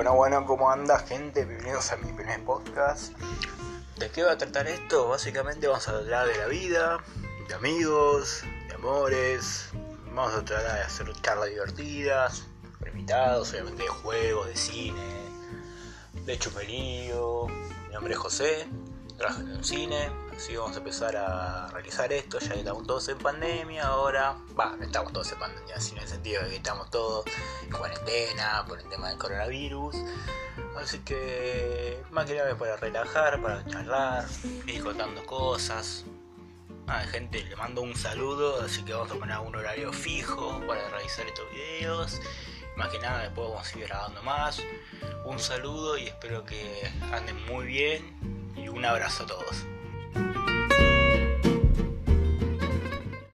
Bueno, bueno, ¿cómo anda gente? Bienvenidos a mi primer podcast. ¿De qué va a tratar esto? Básicamente vamos a hablar de la vida, de amigos, de amores. Vamos a tratar de hacer charlas divertidas, invitados, obviamente de juegos, de cine, de chuperío. Mi nombre es José, trabajo en un cine, así vamos a empezar a realizar esto, ya estamos todos en pandemia ahora. Va, estamos todos en pandemia, sino en el sentido de que estamos todos en cuarentena por el tema del coronavirus. Así que más que nada para relajar, para charlar, ir contando cosas. Nada, gente, le mando un saludo, así que vamos a poner un horario fijo para realizar estos videos. Más que nada después vamos a ir grabando más. Un saludo y espero que anden muy bien un abrazo a todos.